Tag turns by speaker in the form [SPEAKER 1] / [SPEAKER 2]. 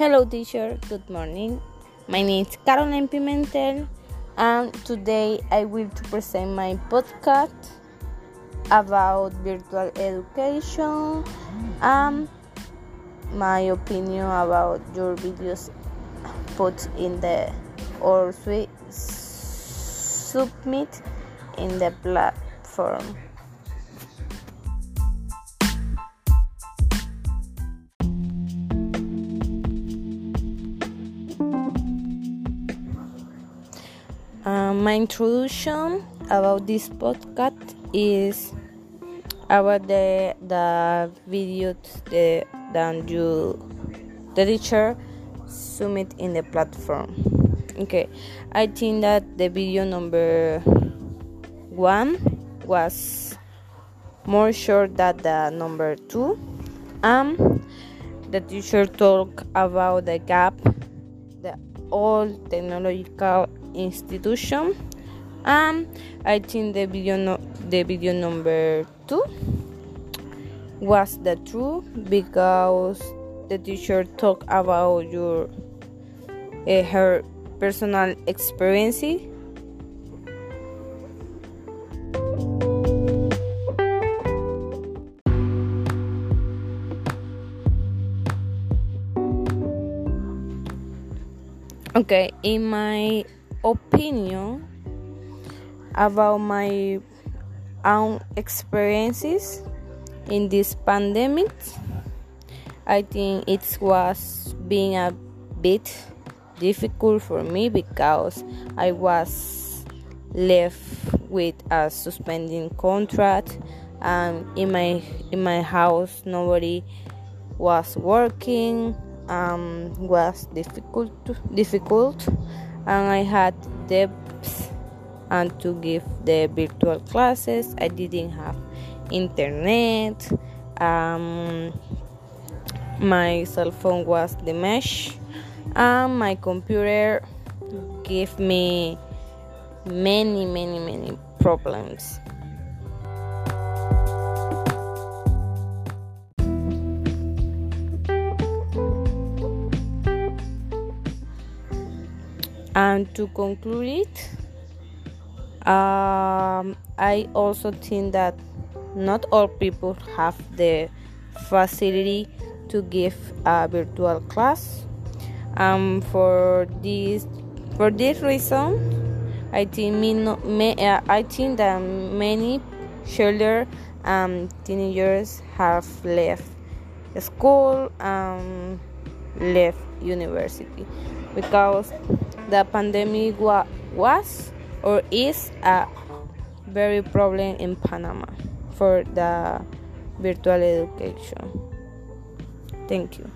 [SPEAKER 1] Hello, teacher. Good morning. My name is Caroline Pimentel, and today I will to present my podcast about virtual education and my opinion about your videos put in the or submit in the platform. My introduction about this podcast is about the the video that you the teacher submit in the platform. Okay, I think that the video number one was more short than the number two. Um, the teacher talk about the gap, old technological institution. And i think the video no, the video number two was the true because the teacher talked about your uh, her personal experience okay in my opinion about my own experiences in this pandemic. I think it was being a bit difficult for me because I was left with a suspending contract and in my in my house nobody was working um was difficult difficult and I had debts and to give the virtual classes. I didn't have internet. Um, my cell phone was the mesh, and my computer gave me many, many, many problems. And to conclude it, um, I also think that not all people have the facility to give a virtual class. Um, for this, for this reason, I think me, me uh, I think that many children and teenagers have left school and left university because the pandemic wa- was or is a very problem in Panama for the virtual education. Thank you.